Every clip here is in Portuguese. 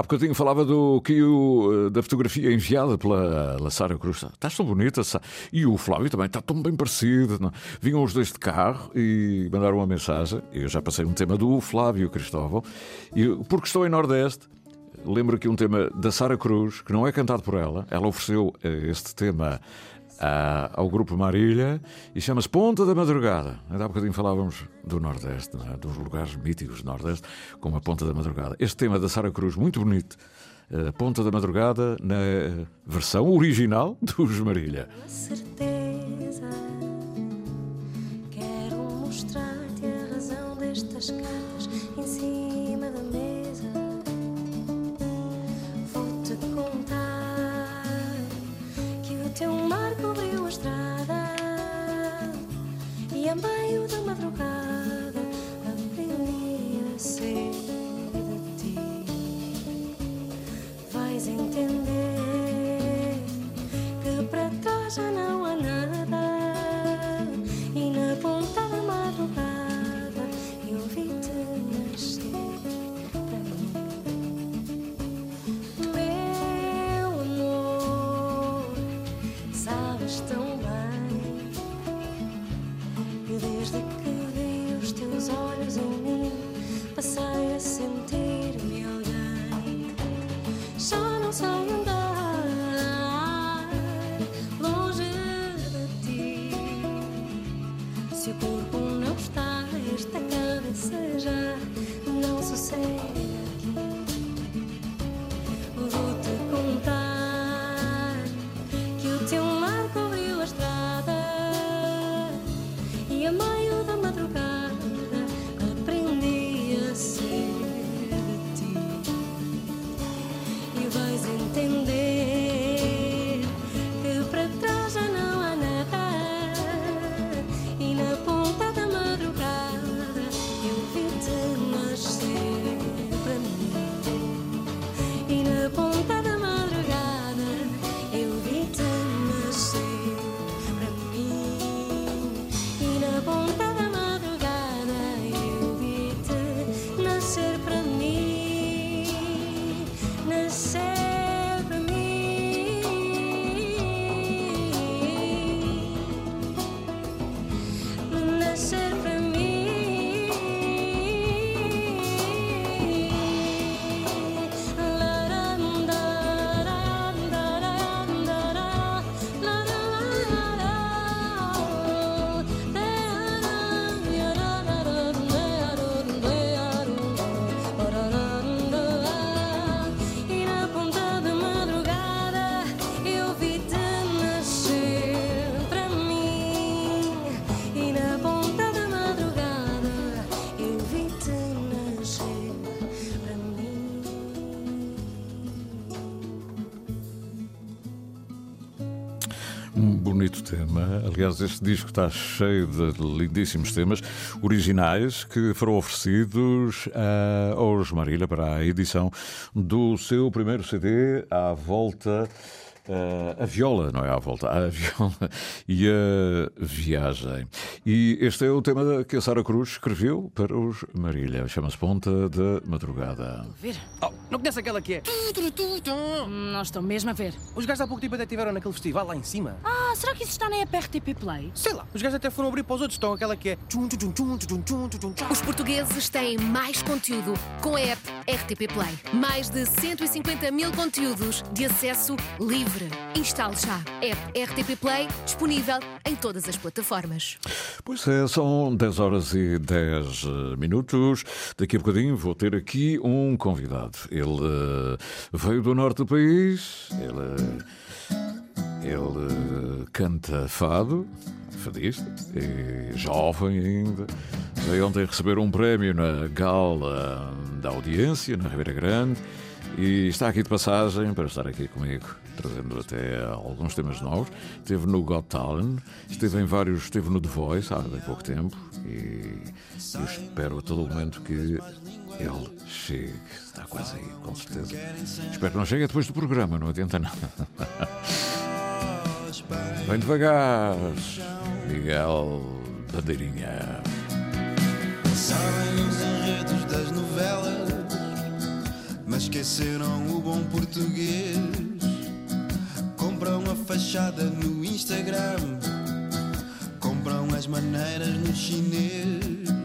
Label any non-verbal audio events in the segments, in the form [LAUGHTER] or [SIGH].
Há bocadinho falava do que o, da fotografia enviada pela, Sara Cruz. Estás tão bonita. E o Flávio também está tão bem parecido. Não? Vinham os dois de carro e mandaram uma mensagem. Eu já passei um tema do Flávio Cristóvão. E porque estou em Nordeste, lembro aqui um tema da Sara Cruz, que não é cantado por ela. Ela ofereceu eh, este tema ao grupo Marília e chama-se Ponta da Madrugada. Ainda há bocadinho falávamos do Nordeste, é? dos lugares míticos do Nordeste, como a Ponta da Madrugada. Este tema da Sara Cruz, muito bonito. Uh, Ponta da Madrugada na versão original [LAUGHS] dos Marília. certeza, quero mostrar-te a razão destas cartas da madrugada aprendi a ser de ti. Vais entender que para trás já não há cabeça já não tema. Aliás, este disco está cheio de lindíssimos temas originais que foram oferecidos ah, aos Marília para a edição do seu primeiro CD à volta. Ah, a viola, não é à volta, a viola [LAUGHS] e a viagem. E este é o tema que a Sara Cruz escreveu para os Marília. Chama-se Ponta da Madrugada. Ver? Oh, não conhece aquela que é? Não estou mesmo a ver. Os gajos há pouco tempo até estiveram naquele festival lá em cima. Ah, será que isso está na app RTP Play? Sei lá, os gajos até foram abrir para os outros. Estão aquela que é. Os portugueses têm mais conteúdo com a app RTP Play. Mais de 150 mil conteúdos de acesso livre. Instale já. App RTP Play disponível em todas as plataformas. Pois é, são 10 horas e 10 minutos. Daqui a bocadinho vou ter aqui um convidado. Ele eh, veio do norte do país, ele, ele eh, canta fado, fadista, e jovem ainda. Veio ontem receber um prémio na gala da audiência, na Ribeira Grande. E está aqui de passagem para estar aqui comigo, trazendo até alguns temas novos. Esteve no Got Talent, esteve em vários, esteve no The Voice há bem pouco tempo e eu espero a todo momento que ele chegue. Está quase aí, com certeza. Espero que não chegue depois do programa, não adianta nada. [LAUGHS] Vem devagar, Miguel Bandeirinha. Sabem os enredos das mas esqueceram o bom português. Compram a fachada no Instagram, compram as maneiras no chinês.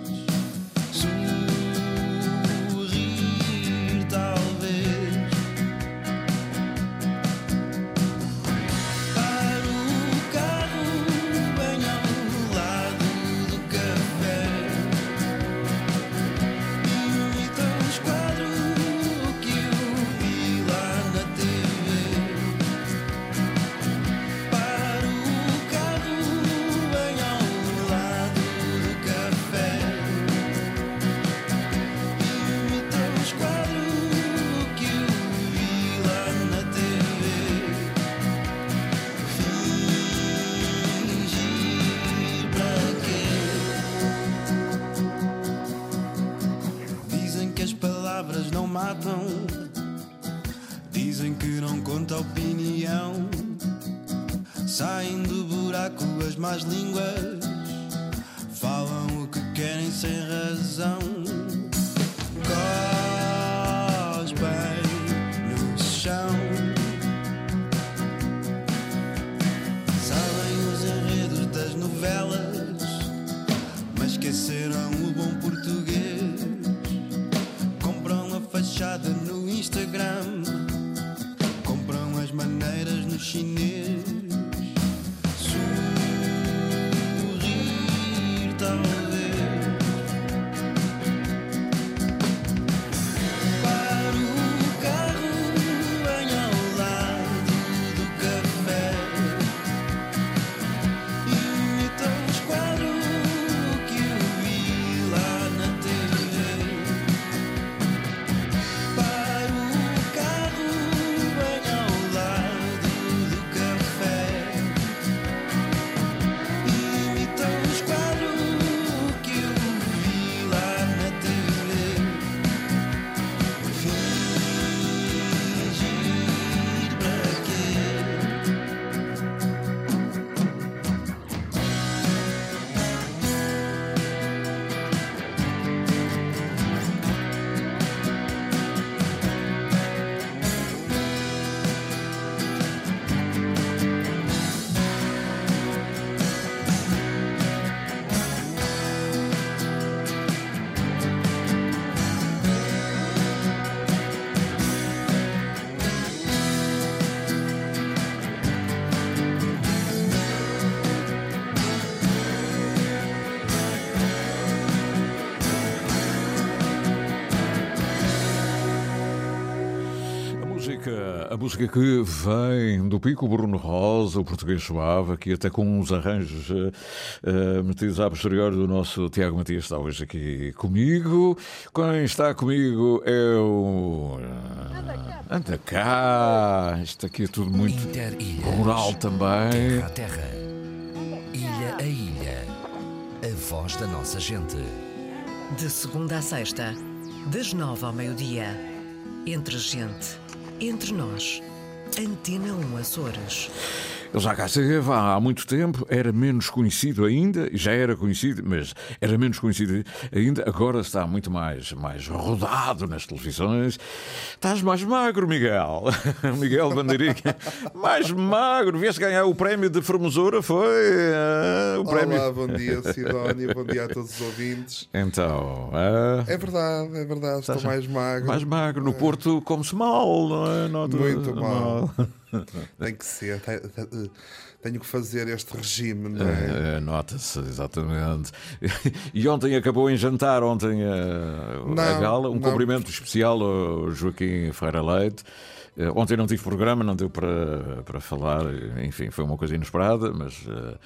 Música, a música que vem do Pico Bruno Rosa, o português suave, aqui até com uns arranjos eh, metidos à posterior do nosso Tiago Matias, está hoje aqui comigo. Quem está comigo é o. eh, Anda cá! Isto aqui é tudo muito rural também. Terra a terra. Ilha a ilha. A voz da nossa gente. De segunda a sexta, das nove ao meio-dia. Entre gente, entre nós. Antena 1 Açores. Ele já cá esteve há muito tempo, era menos conhecido ainda, já era conhecido, mas era menos conhecido ainda, agora está muito mais, mais rodado nas televisões. Estás mais magro, Miguel. [LAUGHS] Miguel Bandeirinha, mais magro. Vieste ganhar o prémio de formosura, foi? ah, o prémio. Olá, bom dia Sidónia, bom dia a todos os ouvintes. Então, ah, É verdade, é verdade, estou mais magro. mais magro. No Porto, come-se mal, não é? Muito mal. [LAUGHS] Tem que ser, te- tenho que fazer este regime, não é? É, é, Nota-se, exatamente. E ontem acabou em jantar, ontem a, a Não, gala, um não. cumprimento especial ao Joaquim Feira Leite. Eh, Ontem não tive programa, não deu para, para falar, enfim, foi uma coisa inesperada, mas eh,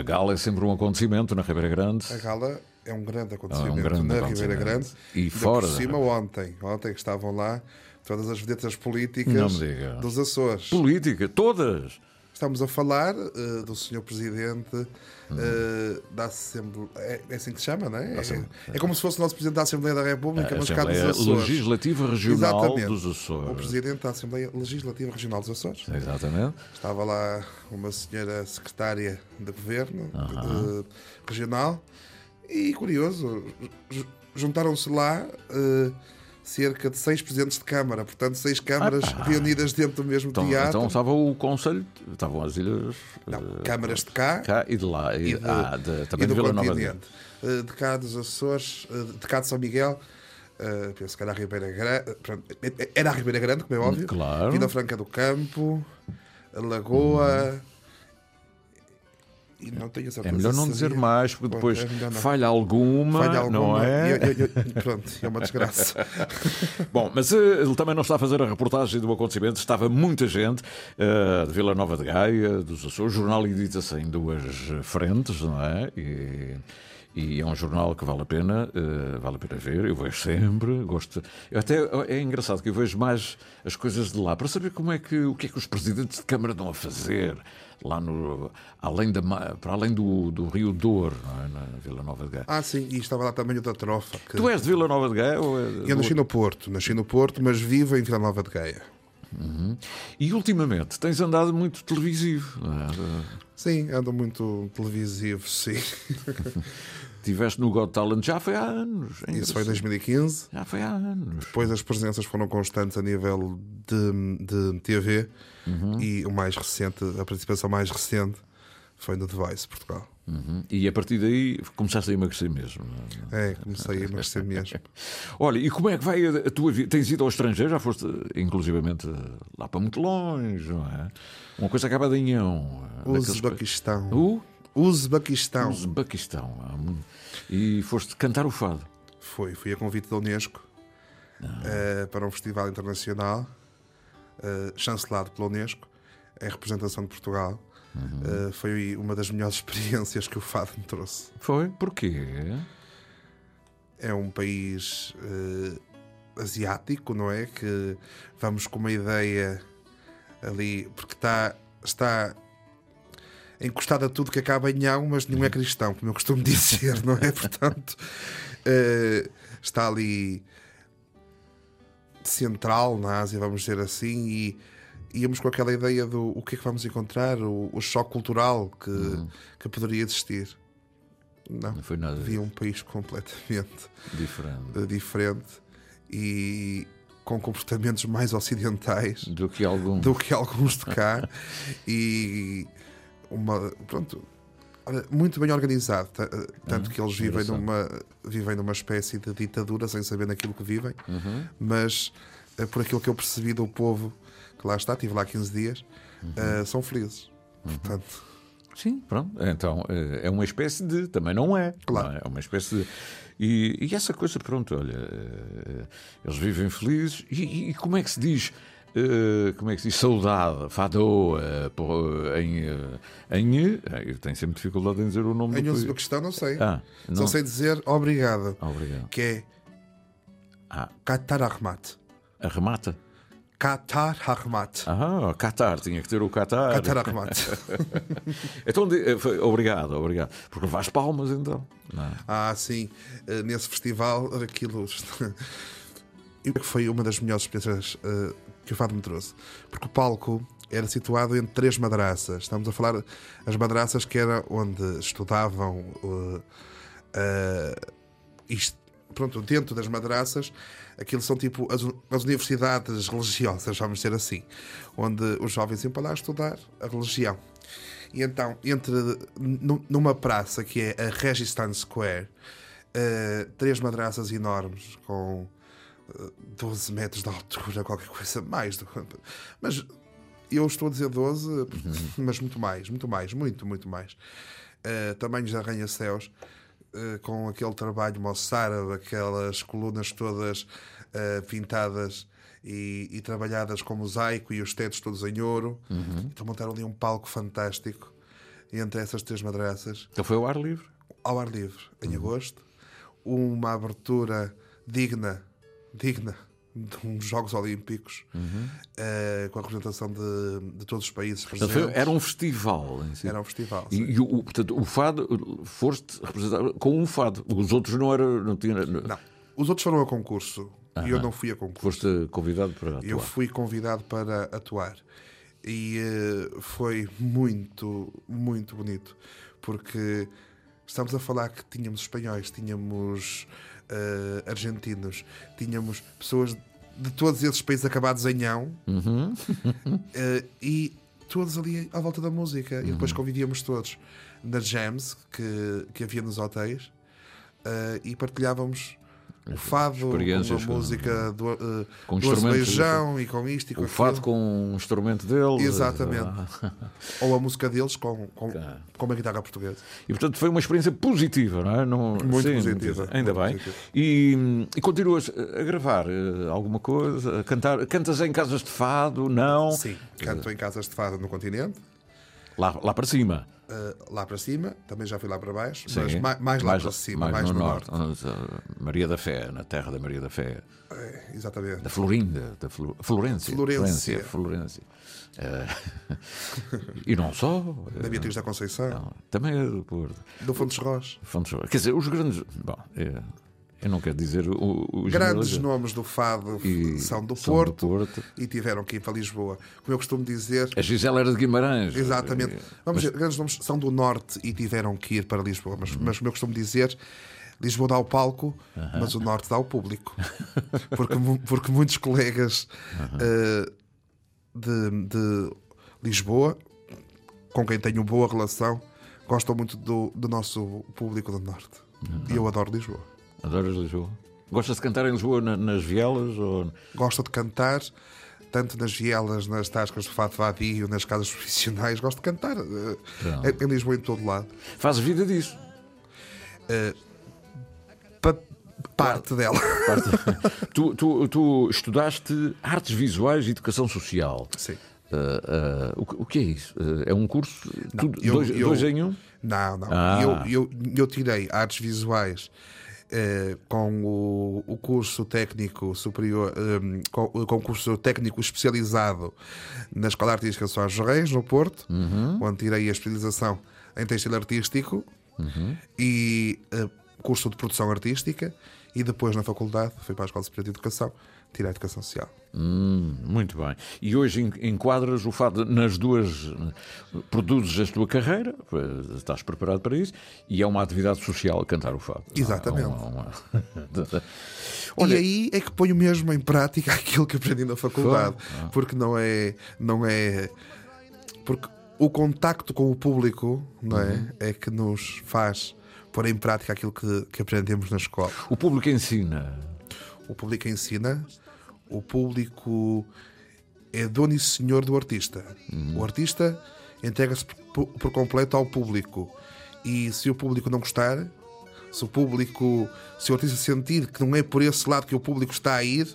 a gala é sempre um acontecimento na Ribeira Grande. A gala é um grande acontecimento É um grande na acontecimento. Ribeira Grande. E fora Por cima, ontem, ontem que estavam lá todas as vedetas políticas dos Açores. Política, todas! Estamos a falar eh, do Sr. Presidente Hum. eh, da Assembleia. É, é assim que se chama, não é? Assembleia. É, é como se fosse o nosso Presidente da Assembleia da República, A mas cá dos Açores. Legislativa Regional Exatamente. dos Açores. O Presidente da Assembleia Legislativa Regional dos Açores. Exatamente. Estava lá uma senhora secretária de governo de- regional e curioso, ju- juntaram-se lá eh, cerca de seis presidentes de Câmara, portanto, seis câmaras reunidas dentro do mesmo Então, teatro. então estava o Conselho, estavam as ilhas. Não, eh, câmaras de cá, cá e de lá. E, e, de- ah, de- e também do de Vila Nova de continente. Eh, De cá dos Açores, eh, de cá de São Miguel, eh, penso que era a Ribeira Grande. Era a Ribeira Grande, como é óbvio. claro. Vila Franca do Campo, a Lagoa. E não tenho certeza É melhor não dizer mais, porque Pois, depois é falha alguma, Falha alguma. não é? eu- eu- eu- pronto, é uma desgraça. [LAUGHS] Bom, mas eh, ele também não está a fazer a reportagem do acontecimento. Estava muita gente eh, de Vila Nova de Gaia, dos Açores. O jornal edita-se em duas frentes, não é? E, e é um jornal que vale a pena, eh, vale a pena ver. Eu vejo sempre, gosto. Eu até é engraçado que eu vejo mais as coisas de lá para saber como é que o que é que os presidentes de Câmara estão a fazer lá no além da para além do, do Rio Douro, é? na Vila Nova de Gaia. Ah, sim, e estava lá também o da Trofa. que- Tu és de Vila Nova de Gaia ou é Eu nasci no Porto, nasci no Porto, mas vivo em Vila Nova de Gaia. E ultimamente tens andado muito televisivo. É? Sim, ando muito televisivo, sim. [LAUGHS] Estiveste no Got Talent já foi há anos. é Isso foi em engraçado. 2015. Já foi há anos. Depois as presenças foram constantes a nível de, de TV Uhum. e o mais recente, a participação mais recente foi no The Voice, Portugal. Uhum. E a partir daí começaste a emagrecer mesmo. é? É, comecei a emagrecer mesmo. [LAUGHS] Olha, e como é que vai a, tua vida? Tens ido ao estrangeiro? Já foste, inclusivamente, lá para muito longe, não é? Uma coisa acaba de Inhão. daqueles- Uzbequistão. O Uzbequistão. Uzbequistão. E foste cantar o fado. Foi, fui a convite da Unesco eh, para um festival internacional eh, chancelado pela Unesco em representação de Portugal. Eh, foi uma das melhores [LAUGHS] experiências que o Fado me trouxe. Foi? Porquê? É um país asiático, não é? Que vamos com uma ideia ali, porque está, está encostado a tudo que acaba em ão, mas nenhum é cristão, como eu costumo [LAUGHS] dizer, não é? Portanto, eh, está ali central na Ásia, vamos dizer assim, e íamos com aquela ideia do o que é que vamos encontrar, o, o choque cultural que, que poderia existir. Não, Não foi nada vi um país completamente diferente eh, diferente e com comportamentos mais ocidentais do que algum. do que alguns de cá [LAUGHS] e uma pronto muito bem organizado eh, tanto que eles vivem numa vivem numa espécie de ditadura sem saber naquilo que vivem mas eh, por aquilo que eu percebi do povo que lá está tive lá 15 dias eh, são felizes portanto Sim, pronto. Então é uma espécie de. Também não é. Claro. não é? É uma espécie de. E, e essa coisa, pronto, olha, eles vivem felizes. E- e como é que se diz? Eh, como é que se diz? Saudade, fado, eh, por- em. eh, em eh, eu tenho sempre dificuldade em dizer o nome em. Uzbequistão não sei Ah, não. só sei dizer obrigado Obrigado. que é Ah, Qatar Ahmat arremata. Qatar Ahmat Ah, Qatar, tinha que ter o Qatar. Qatar Ahmat [LAUGHS] Então, obrigado, obrigado. Porque levaste palmas então. Não é? Ah, sim, nesse festival aquilo Eu que foi uma das melhores experiências eh, que o Fado me trouxe. Porque o palco era situado entre três madraças. Estamos a falar as madraças que era onde estudavam eh, eh, isto, pronto, dentro das madraças, aquilo são tipo as, as universidades religiosas, vamos dizer assim, onde os jovens iam para lá estudar a religião. E então, entre nu- numa praça que é a Registan Square, eh, três madraças enormes com 12 metros de altura, qualquer coisa mais. do- Mas eu estou a dizer 12, mas muito mais, muito mais, muito, muito mais. Eh, tamanhos de arranha-céus, eh, com aquele trabalho moçárabe, aquelas colunas todas eh, pintadas e, e trabalhadas com mosaico e os tetos todos em ouro. Então montaram ali um palco fantástico entre essas três madraças Então foi ao ar livre. ao ar livre em agosto, uma abertura digna, digna de uns Jogos Olímpicos, eh, com a representação de, de todos os países presentes. foi- era um festival em si. Era um festival. E, e o, portanto, o fado foste representar com um fado. Os outros não eram. Não tinha, Não, os outros foram a concurso e eu não fui a concurso. Foste convidado para atuar. Eu fui convidado para atuar e eh, foi muito, muito bonito porque estamos a falar que tínhamos espanhóis, tínhamos eh, argentinos, tínhamos pessoas de todos esses países acabados em ão eh, e todos ali à volta da música. E depois convivíamos todos nas jams que, que havia nos hotéis eh, e partilhávamos. O fado com a música do, eh, com do azulejão e com isto e com O fado aquilo. com um instrumento dele. Exatamente. Ah. [LAUGHS] Ou a música deles com, com, com uma guitarra portuguesa. E portanto foi uma experiência positiva, não é? Não, Muito positiva, Ainda muito bem. positiva. E, e continuas a gravar eh, alguma coisa? A cantar? Cantas em casas de fado? Não? Sim, canto em casas de fado no continente, Lá, lá para cima. Eh, lá para cima, também já fui lá para baixo, Sim. mas mais, mais lá para cima, mais, no, no, norte. norte. onde- Maria da Fé, na terra da Maria da Fé. É, exatamente. Da Florinda, da Flo- Florência. Florência. Florência. Eh, [LAUGHS] e não só. Da eh, Beatriz da Conceição, não, também é do Porto. do Fontes Rocha. Fontes Quer dizer, os grandes. Bom, eh, eu não quero dizer o- os Grandes nomes do fado E são do são Porto, do Porto. e tiveram que ir para Lisboa. Como eu costumo dizer, A Gisela era de Guimarães. exatamente. Eh, Vamos dizer, grandes nomes são do Norte e tiveram que ir para Lisboa. Mas, mas como eu costumo dizer, Lisboa dá o palco, mas o Norte dá o público. [LAUGHS] Porque, porque muitos colegas eh, de, de Lisboa, com quem tenho boa relação, gostam muito do, do nosso público do Norte. E eu adoro Lisboa. Adoras Lisboa? Gostas de cantar em Lisboa na- nas vielas? Ou... Gosto de cantar, tanto nas vielas, nas tascas de fato vadio, nas casas [LAUGHS] profissionais. Gosto de cantar eh, em, em Lisboa em todo lado. Fazes vida disso? Pa- parte dela. [LAUGHS] tu, tu, tu estudaste artes visuais e educação social. Sim. Ah, ah, o, que- o que é isso? É um curso? tudo- eu- dois, eu- dois em um? Não, não. Ah. Eu, eu, eu tirei artes visuais eh, com o, o curso técnico superior, eh, com, com o curso técnico especializado na Escola Artística Soares Reis, no Porto, Uhum. onde tirei a especialização em textil artístico Uhum. e eh, curso de produção artística. E depois, na faculdade, fui para a Escola Superior de Educação, tirei a Educação Social. Hum, muito bem. E hoje en- enquadras o fado nas duas. Produzes a tua carreira, eh, estás preparado para isso, e é uma atividade social cantar o fado. Exatamente. Não, não, não. e aí é que ponho mesmo em prática [LAUGHS] aquilo que aprendi na faculdade. Porque não é. Não é. Porque o contacto com o público não é, é que nos faz pôr em prática aquilo que, que aprendemos na escola. O público ensina. O público ensina, o público é dono e senhor do artista. O artista entrega-se por, por completo ao público. E se o público não gostar, se o público, se o artista sentir que não é por esse lado que o público está a ir,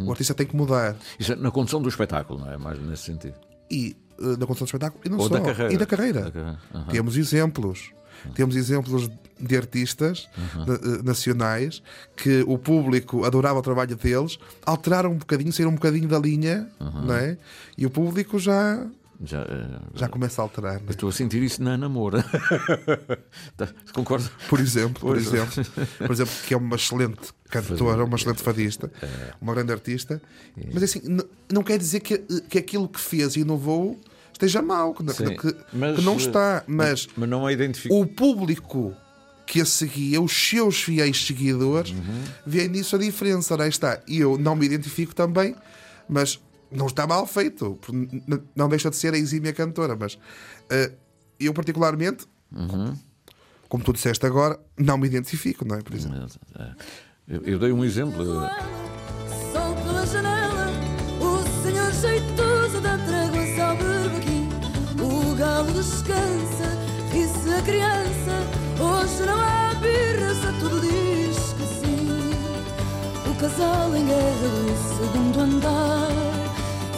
o artista tem que mudar. Isso é na condução do espetáculo, não é? Mais nesse sentido. E eh, da condução do espetáculo, e não Ou só. da carreira. E da carreira. Da carreira, aham. Temos exemplos. Temos exemplos de artistas na- eh, nacionais que o público adorava o trabalho deles, alteraram um bocadinho, saíram um bocadinho da linha, não é? E o público já, Já, eh, já começa a alterar. não eu é? estou a sentir isso na namora. [LAUGHS] Tá, Concordo? Por exemplo, por exemplo, por exemplo, que é uma excelente cantora, uma excelente fadista, uma grande artista, mas assim, não quer dizer que, que aquilo que fez e inovou esteja mal, que, Sim, que- mas, que não eh, está, mas Mas não a identifico. o público que a seguia, os seus fiéis seguidores, Uhum. vê nisso a diferença. Ora, aí está. E eu não me identifico também, mas não está mal feito. Não deixa de ser a exímia cantora, mas eh, eu, particularmente, Uhum. como tu disseste agora, não me identifico, não é? Por exemplo. É. Eu, eu dei um exemplo. eh, Sol pela janela, descansa, ri-se a criança. Hoje não há birras, a tudo diz que sim. O casal em guerra do segundo andar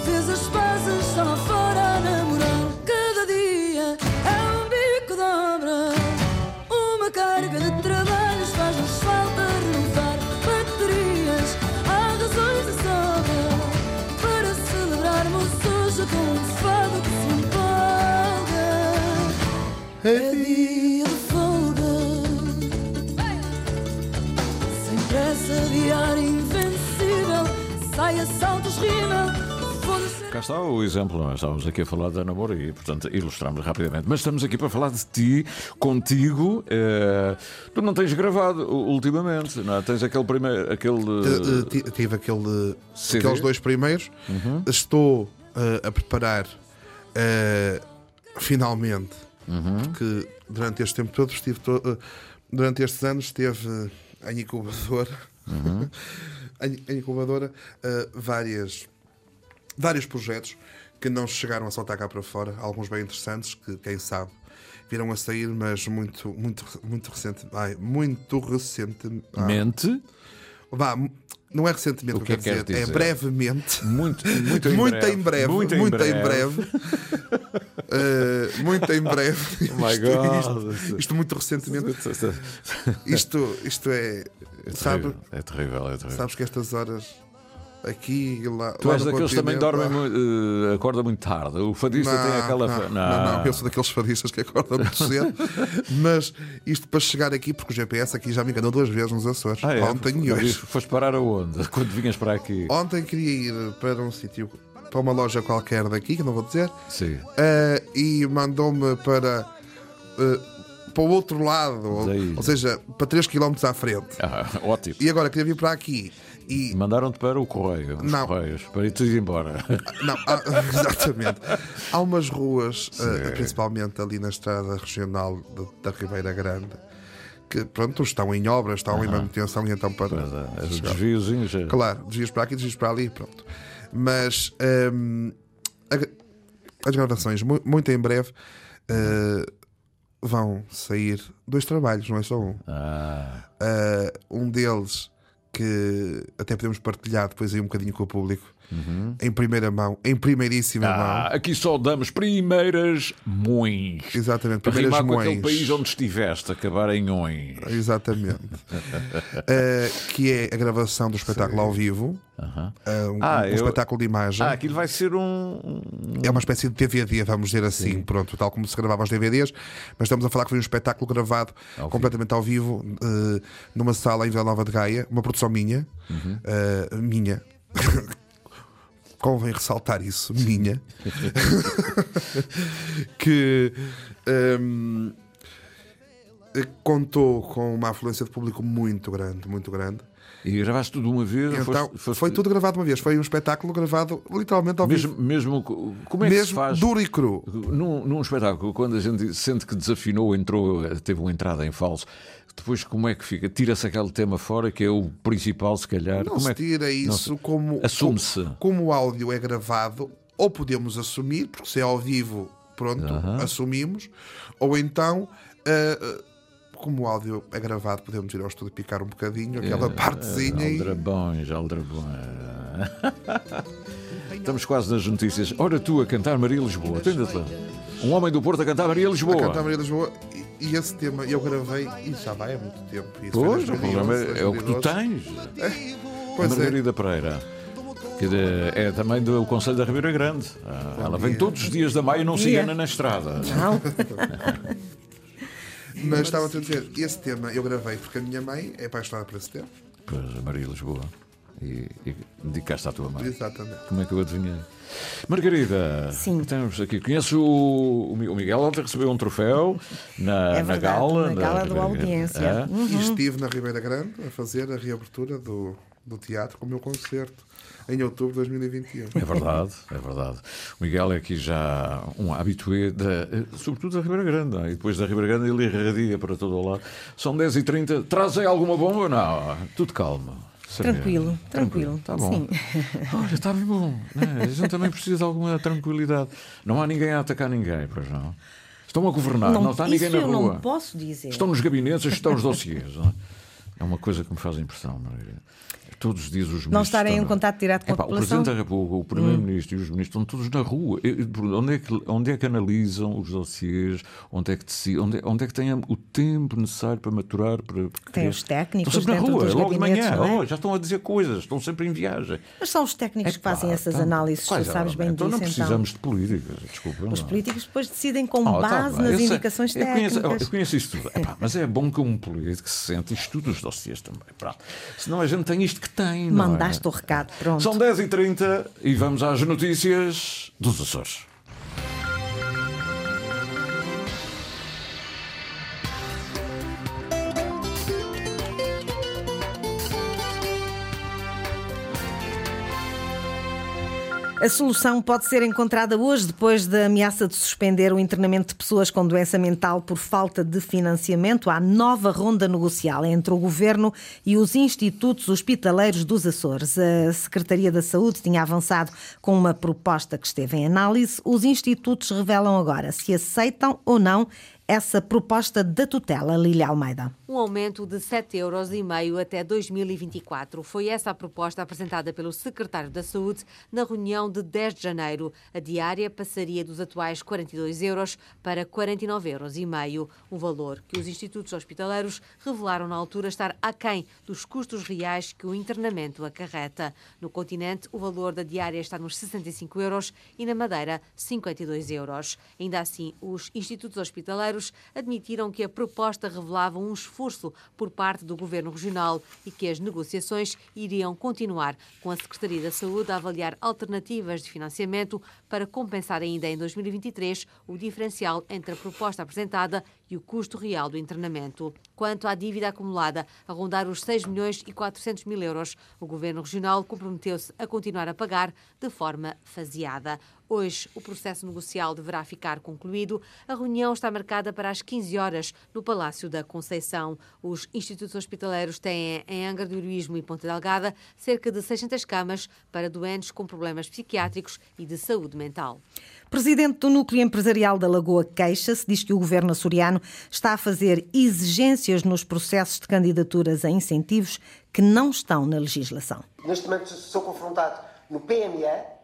fez as pazes só fora a namorar. Cada dia é um bico de obra, uma carga de É dia de folga, sem pressa, diário invencível. Sai a saltos, rímel. Cá está o exemplo. Nós estávamos aqui a falar da namoro e, portanto, ilustramos rapidamente. Mas estamos aqui para falar de ti, contigo. eh, tu não tens gravado ultimamente, não é? Tens aquele primeiro. Aquele. Eh, eh, ti- Tive aquele, CD? aqueles dois primeiros. Estou eh, a preparar eh, finalmente, porque durante este tempo todo estive to- eh, durante estes anos esteve eh, em incubadora, [LAUGHS] em, em incubadora eh, várias, vários projetos que não chegaram a saltar cá para fora, alguns bem interessantes, que quem sabe viram a sair, mas muito, muito, muito recente, ai, muito recente, ah. Vá, não é recentemente O que é eu que quero queres dizer, é dizer? brevemente. Muito, muito em Muito breve. em breve, Muito em muito em breve. breve. Uh, [LAUGHS] muito em breve. Oh Isto-. Isto, isto muito recentemente. [LAUGHS] Isto, isto é. É Sabe, terrível, é terrível, é terrível. sabes que estas horas aqui e lá. Tu lá és daqueles que também dormem, eh, acorda muito tarde. O fadista tem aquela. não, fa- não, não, eu sou daqueles fadistas que acordam muito [LAUGHS] cedo. mas isto para chegar aqui, porque o GPS aqui já me enganou duas vezes nos Açores. Ah, é? Ontem e hoje. Foste parar aonde? Quando vinhas para aqui? Ontem queria ir para um sítio, para uma loja qualquer daqui, que não vou dizer, Sim. eh, e mandou-me para, eh, para o outro lado, ou, ou seja, para 3 km à frente. Ah, ótimo. E agora queria vir para aqui. E Mandaram-te para o correio, Não. correios, para ir tudo embora. Não, há- [LAUGHS] exatamente. Há umas ruas, eh, principalmente ali na estrada regional de- da Ribeira Grande, que pronto, estão em obras, estão em manutenção e então para. É, os desviozinhos. é. Claro, desvias para aqui, desvias para ali, pronto. Mas hum, a- as gravações, mu- muito em breve, eh, vão sair dois trabalhos, não é só um. Ah, Eh, um deles que até podemos partilhar depois aí um bocadinho com o público, em primeira mão, em primeiríssima ah, mão. aqui só damos primeiras mões. Exatamente, primeiras rimar com aquele mões. país onde estiveste, acabar emões. Exatamente. [LAUGHS] Eh, que é a gravação do espetáculo ao vivo. Aham. eh, um, Ah, um eu- espetáculo de imagem. Ah, aquilo vai ser um. É uma espécie de DVD, vamos dizer assim, pronto, tal como se gravava os DVDs, mas estamos a falar que foi um espetáculo gravado Ao completamente ao vivo, eh, numa sala em Vila Nova de Gaia, uma produção minha, Uhum. eh, minha. [LAUGHS] Convém ressaltar isso, minha. [LAUGHS] que eh, contou com uma afluência de público muito grande, muito grande. E gravaste tudo uma vez? Então, foste- foste- foi tudo gravado uma vez. Foi um espetáculo gravado literalmente ao vivo. Mesmo, mesmo. co- Como é que se Mesmo faz? duro e cru. Num, num espetáculo, quando a gente sente que desafinou, entrou, teve uma entrada em falso, depois como é que fica? Tira-se aquele tema fora, que é o principal, se calhar. Não como se é que- tira isso se- como, Assume-se. como, como o áudio é gravado, ou podemos assumir, porque se é ao vivo, pronto, assumimos, ou então, ah, como o áudio é gravado, podemos ir ao estúdio picar um bocadinho, aquela partezinha e. Aldrabões, aldrabões. [LAUGHS] Estamos quase nas notícias. Ora, tu a cantar Maria Lisboa, atenda-te lá. Um homem do Porto a cantar Maria A Lisboa. cantar Maria Lisboa, e, e esse tema eu gravei, e já vai há muito tempo. Pois, o 2011, problema é, é o que tu 2012. tens. [LAUGHS] Pois é. Margarida Pereira. Que de- é também do Conselho da Ribeira Grande. Ah, ela vem todos os dias da Maia e não se engana na estrada. Não? [LAUGHS] Mas estava a dizer, esse tema eu gravei porque a minha mãe é apaixonada por esse tema. Pois, a Maria Lisboa. E, e dedicaste à tua mãe. Exatamente. Como é que eu adivinhei? Margarida, Sim. temos aqui. Conheço o, o Mi- o Miguel ontem recebeu um troféu na, É na verdade, gala. na gala do Ribeira Audiência. Grande. Uhum. E estive na Ribeira Grande a fazer a reabertura do, do teatro com o meu concerto em outubro de 2021. É verdade, é verdade. O Miguel é aqui já um habitué, da, sobretudo da Ribeira Grande. não é? E depois da Ribeira Grande ele irradia para todo o lado. São 10h30. Trazem alguma bomba ou não? Tudo calmo. Sabia? Tranquilo, tranquilo. Está bom. Sim. [LAUGHS] Olha, está bem bom. né? A gente também precisa de alguma tranquilidade. Não há ninguém a atacar ninguém, pois não. Estão a governar, não, está ninguém isso na eu rua. não posso dizer. Estão nos gabinetes estão os dossiês. não é? É uma coisa que me faz impressão, Margarida. Todos os dias os ministros. Não estarem estão em contato direto com a Epá, O população? Hum. Presidente da República, o Primeiro-Ministro e os ministros estão todos na rua. Onde é que, onde é que analisam os dossiês? Onde é que decidem? Onde, é- onde é que têm o tempo necessário para maturar? Para, para Tem os técnicos Estão sempre na dentro rua, logo de manhã. é? Oh, já estão a dizer coisas, estão sempre em viagem. Mas são os técnicos que fazem essas então, análises, tu sabes bem então disso. não precisamos de políticas, desculpa. Os não. políticos depois decidem com Oh, tá base bem, nas eu sei- indicações eu conheço, técnicas. eu conheço isso tudo. Epá, mas é bom que um político se sente e estude os dossiês também. Pronto. Senão a gente tem isto que que tem. não é? Mandaste o recado, pronto. São 10h30 e vamos às notícias dos Açores. A solução pode ser encontrada hoje, depois da ameaça de suspender o internamento de pessoas com doença mental por falta de financiamento. Há nova ronda negocial entre o Governo e os institutos hospitaleiros dos Açores. A Secretaria da Saúde tinha avançado com uma proposta que esteve em análise. Os institutos revelam agora se aceitam ou não essa proposta da tutela, Lília Almeida. Um aumento de 7,5 euros até 2024. Foi essa a proposta apresentada pelo secretário da Saúde na reunião de 10 de janeiro. A diária passaria dos atuais 42 euros para 49,5 euros, um valor que os institutos hospitaleiros revelaram na altura estar aquém dos custos reais que o internamento acarreta. No continente, o valor da diária está nos 65 euros e na Madeira, 52 euros. Ainda assim, os institutos hospitaleiros admitiram que a proposta revelava um esforço por parte do Governo Regional e que as negociações iriam continuar, com a Secretaria da Saúde a avaliar alternativas de financiamento para compensar ainda em 2023 o diferencial entre a proposta apresentada e o custo real do internamento. Quanto à dívida acumulada, a rondar os 6 milhões e 400 mil euros, o Governo Regional comprometeu-se a continuar a pagar de forma faseada. Hoje, o processo negocial deverá ficar concluído. A reunião está marcada para as 15 horas no Palácio da Conceição. Os institutos hospitaleiros têm em Angra do Heroísmo e Ponta Delgada cerca de 600 camas para doentes com problemas psiquiátricos e de saúde mental. Presidente do Núcleo Empresarial da Lagoa queixa-se, diz que o governo açoriano está a fazer exigências nos processos de candidaturas a incentivos que não estão na legislação. Neste momento sou confrontado no PME,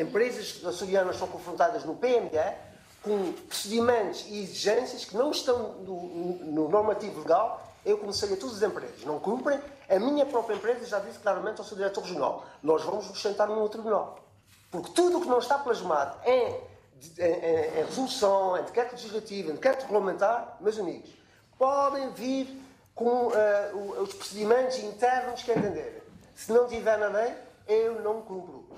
empresas açorianas são confrontadas no PME com procedimentos e exigências que não estão no, no normativo legal. Eu comecei a todas as empresas, não cumprem. A minha própria empresa já disse claramente ao seu diretor regional: nós vamos nos sentar num tribunal. Porque tudo o que não está plasmado em, em, em, em resolução, em decreto legislativo, em decreto regulamentar, meus amigos, podem vir com uh, os procedimentos internos que entenderem. Se não tiver na lei, eu não cumpro.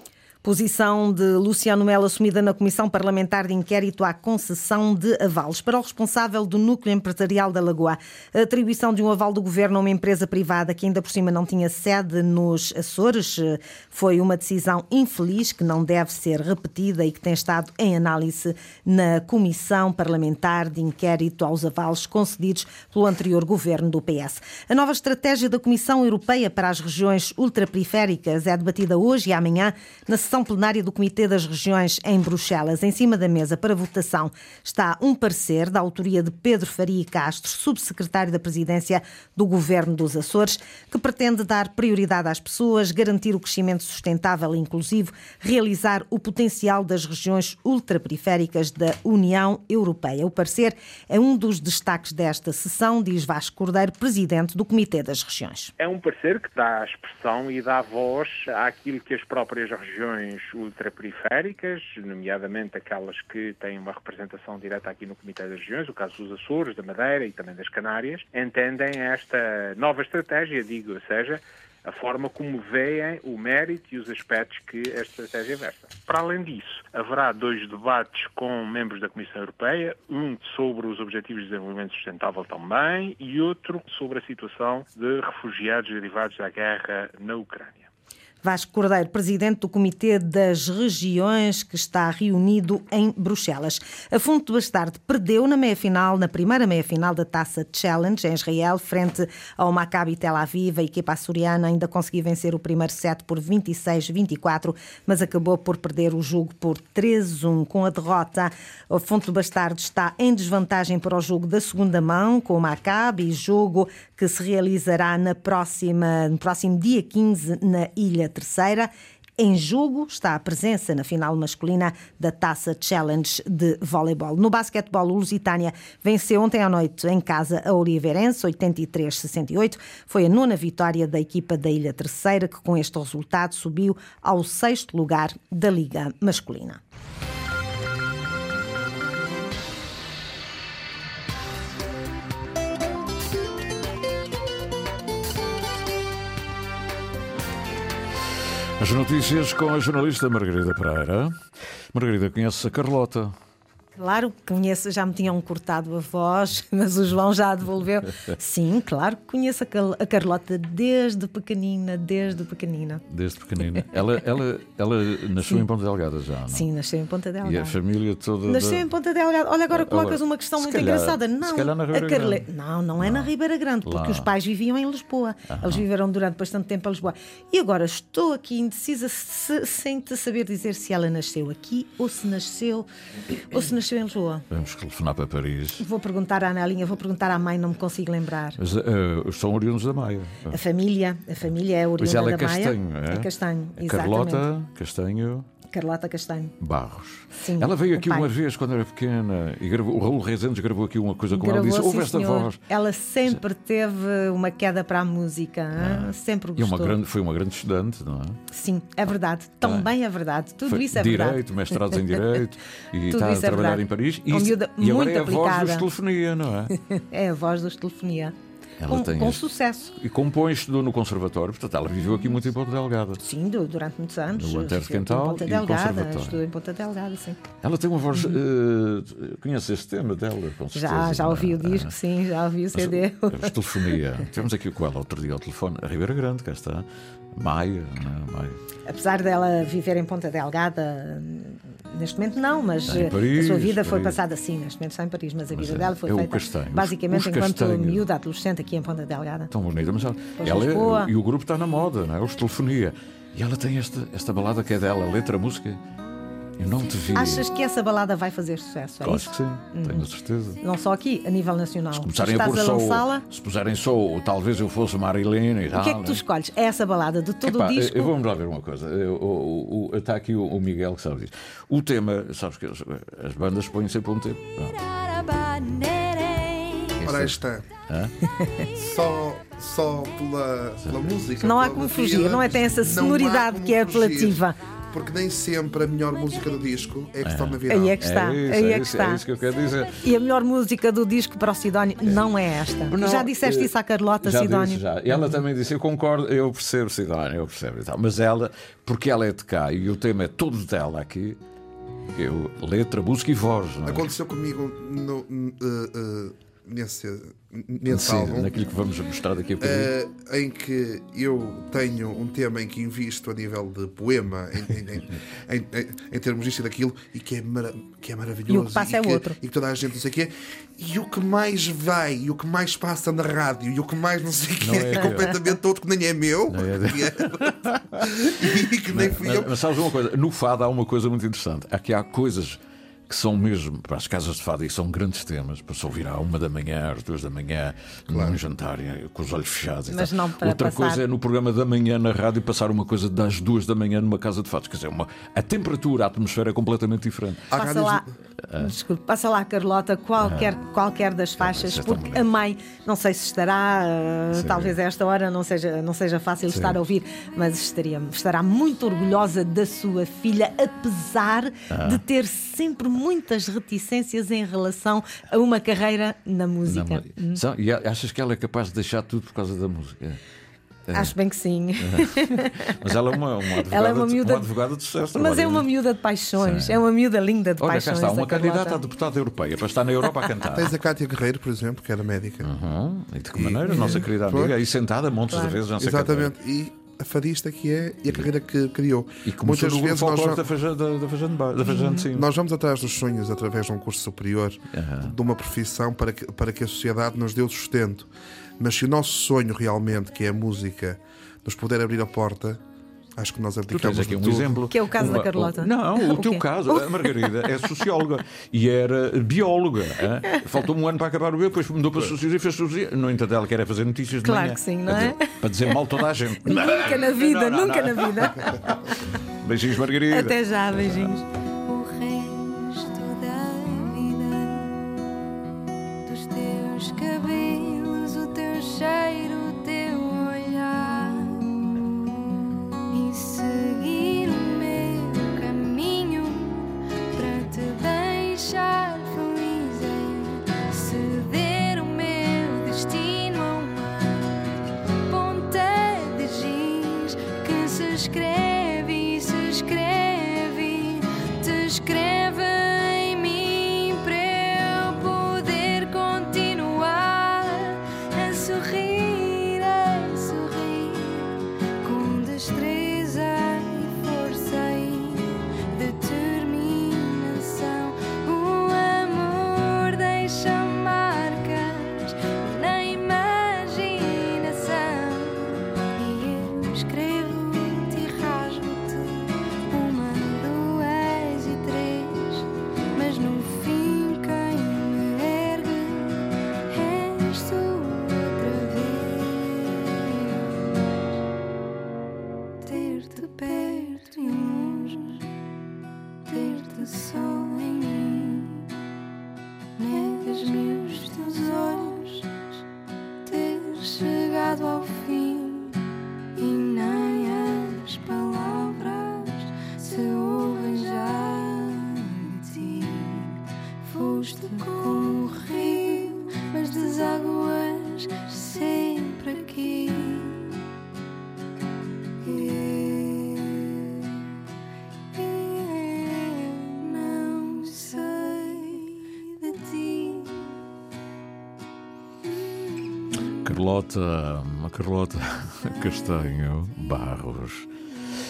Posição de Luciano Melo assumida na Comissão Parlamentar de Inquérito à concessão de avales. Para o responsável do Núcleo Empresarial da Lagoa, a atribuição de um aval do governo a uma empresa privada que ainda por cima não tinha sede nos Açores foi uma decisão infeliz que não deve ser repetida e que tem estado em análise na Comissão Parlamentar de Inquérito aos avales concedidos pelo anterior governo do PS. A nova estratégia da Comissão Europeia para as regiões ultraperiféricas é debatida hoje e amanhã na sessão plenária do Comitê das Regiões em Bruxelas. Em cima da mesa para votação está um parecer da autoria de Pedro Faria Castro, subsecretário da Presidência do Governo dos Açores, que pretende dar prioridade às pessoas, garantir o crescimento sustentável e inclusivo, realizar o potencial das regiões ultraperiféricas da União Europeia. O parecer é um dos destaques desta sessão, diz Vasco Cordeiro, presidente do Comitê das Regiões. É um parecer que dá expressão e dá voz àquilo que as próprias regiões ultraperiféricas, nomeadamente aquelas que têm uma representação direta aqui no Comitê das Regiões, o caso dos Açores, da Madeira e também das Canárias, entendem esta nova estratégia, digo, ou seja, a forma como veem o mérito e os aspectos que esta estratégia versa. Para além disso, haverá dois debates com membros da Comissão Europeia, um sobre os Objetivos de Desenvolvimento Sustentável também e outro sobre a situação de refugiados derivados da guerra na Ucrânia. Vasco Cordeiro, presidente do Comitê das Regiões, que está reunido em Bruxelas. A Fonte Bastarde perdeu na meia-final, na primeira meia-final da Taça Challenge em Israel, frente ao Maccabi Tel Aviv. A equipa açoriana ainda conseguiu vencer o primeiro set por 26-24, mas acabou por perder o jogo por 3-1. Com a derrota, a Fonte Bastarde está em desvantagem para o jogo da segunda mão com o Maccabi, jogo que se realizará na próxima, no próximo dia 15 na Ilha Terceira. Em jogo está a presença na final masculina da Taça Challenge de voleibol. No basquetebol, o Lusitânia venceu ontem à noite em casa a Oliveirense, 83-68. Foi a nona vitória da equipa da Ilha Terceira, que com este resultado subiu ao sexto lugar da Liga Masculina. As notícias com a jornalista Margarida Pereira. Margarida, conhece a Carlota? Claro que conheço, já me tinham cortado a voz, [LAUGHS] mas o João já a devolveu. Sim, claro que conheço a, Carlota desde pequenina, desde pequenina. Desde pequenina. Ela, ela, ela nasceu Sim. em Ponta Delgada já, não? Sim, nasceu em Ponta Delgada. E a família toda. Nasceu da- em Ponta Delgada. Olha, agora colocas uma questão muito calhar- engraçada. Não, a Carle- não, não é na Ribeira Grande, porque Lá. os pais viviam em Lisboa. Eles viveram durante bastante tempo em Lisboa. E agora estou aqui indecisa se- sem te saber dizer se ela nasceu aqui ou se nasceu ou se nasceu em Lisboa. Vamos telefonar para Paris. Vou perguntar à Anélinha, vou perguntar à mãe, não me consigo lembrar. Mas, eh, são oriundos da Maia. A família, a família é oriunda ela é da Maia. castanho, é? É castanho, exatamente. Carlota Castanho Carlota Castanho. Barros. Sim, ela veio aqui pai. uma vez quando era pequena e gravou, o Raul Rezendes gravou aqui uma coisa com ela. Gravou, Disse: Ouve esta senhor. voz. Ela sempre teve uma queda para a música, hã? sempre E gostou. uma grande, foi uma grande estudante, não é? Sim, é verdade. Também é verdade. Tudo Foi isso é direito, verdade. mestrados em Direito [LAUGHS] e Tudo está a é trabalhar. Em Paris. Isso- miúda e agora é a voz dos telefonia, não é? [LAUGHS] É a voz dos telefonia. Ela com tem com este- sucesso. E compõe, estudou no Conservatório, portanto, ela viveu aqui muito em Ponta Delgada. Sim, du- durante muitos anos. No Antero de Estudou em Quental Ponta e Delgada. Conservatório. Estudou em Ponta Delgada, sim. Ela tem uma voz. Uhum. eh, conhece este tema dela, com certeza. Já, já é? ouvi o disco, sim, já ouvi o CD. Mas telefonia. [LAUGHS] Tivemos aqui com ela outro dia ao telefone. A Ribeira Grande, cá está. Maia, não é? Maia. Apesar dela viver em Ponta Delgada, neste momento não, mas eh, Paris, a sua vida foi Paris. passada assim, neste momento está em Paris, mas a Mas vida é- dela foi é feita castanho, basicamente os enquanto castanhos. miúda adolescente aqui em Ponta Delgada. Tão bonita, mas ela, ela é- e o grupo está na moda, não é? Os telefonia. E ela tem esta, esta balada que é dela, letra, música. Eu não te vi. Achas que essa balada vai fazer sucesso? É Acho isso? que sim, Hum. tenho a certeza. Não só aqui, a nível nacional. Se começarem a Estás pôr a só. lançá-la? Se puserem só, o talvez eu fosse Marilene e O tal. que é que tu né? escolhes? É essa balada de todo Epá, o disco? Eu vamos lá ver uma coisa. Eu- o- o- Está aqui o, o Miguel que sabe disso. O tema, sabes que as, as bandas põem sempre um tema. Está. Hã? [LAUGHS] Só, só pela, pela música. Não há como batida, fugir, não é? Tem essa sonoridade que é apelativa. Porque nem sempre a melhor música do disco é que se torna viral. Aí é que está, isso, aí é que isso, está. É isso que eu quero dizer. E a melhor música do disco para o Sidónio não é esta. Não, já disseste eh, isso à Carlota, já Sidónio? disse, já. E ela também disse: Eu concordo, eu percebo, Sidónia, eu percebo e tal. Mas ela, porque ela é de cá e o tema é todo dela aqui, eu, letra, música e voz. Não é? Aconteceu comigo no, eh, eh, nesse, nesse Sim, álbum. naquilo que vamos mostrar daqui a bocadinho. eh, em que eu tenho um tema em que invisto a nível de poema em, em, em, [LAUGHS] em- termos disto e daquilo e que é, mara- que é maravilhoso E o que passa é que, outro. e que toda a gente não sei o quê e o que mais vai e o que mais passa na rádio e o que mais não sei o quê é é, completamente outro que nem é meu Não é que [LAUGHS] é- e que nem fui mas, eu mas sabes uma coisa? No fado há uma coisa muito interessante. Aqui há coisas que são mesmo para as casas de fado e são grandes temas para se ouvir à uma da manhã, às duas da manhã, num jantar eh, com os olhos fechados. Mas não para Outra passar. coisa é no programa da manhã na rádio passar uma coisa das duas da manhã numa casa de fados. Quer dizer, uma, a temperatura, a atmosfera é completamente diferente. Passa lá, desculpe, passa lá, Carlota, qualquer, qualquer das faixas, tão porque a mãe, não sei se estará, uh, Sim. talvez a esta hora não seja, não seja fácil Sim. estar a ouvir, mas estaria, estará muito orgulhosa da sua filha, apesar Ah. de ter sempre muitas reticências em relação a uma carreira na música. Não, São- e achas que ela é capaz de deixar tudo por causa da música? É. Acho bem que sim. Mas ela é uma, uma advogada, Ela é uma de- miúda- uma advogada de sucesso. Mas é uma miúda de paixões, Sim. é uma miúda linda de Olha, cá paixões. está, uma candidata a deputada europeia para estar na Europa a cantar. tens a Cátia Guerreiro por exemplo que era médica Uhum. E de que maneira, nossa [LAUGHS] querida amiga, aí sentada montes de vezes, não sei exatamente e fadista que é e a carreira que criou E começou muitas vezes nós folclore va- da Fajã da, Ba- da de Cima. Nós vamos atrás dos sonhos através de um curso superior, Aham. de uma profissão para que, para que a sociedade nos dê o sustento. Mas se o nosso sonho realmente, que é a música, nos puder abrir a porta, acho que nós Tu tens aqui um tudo. exemplo. Que é o caso Uma- da Carlota. Não, [LAUGHS] o, O teu quê? caso. A [LAUGHS] Margarida é socióloga e era bióloga. Faltou-me um ano para acabar o meu, depois mudou para sociologia e fez sociologia. No entanto, ela quer é fazer notícias de Claro manhã. que sim, não Para é? dizer- Para dizer mal toda a gente. [LAUGHS] Nunca na vida, Não, não, nunca não. na vida. Beijinhos, Margarida. Até já, beijinhos. o Carlota, Carlota [LAUGHS] Castanho Barros.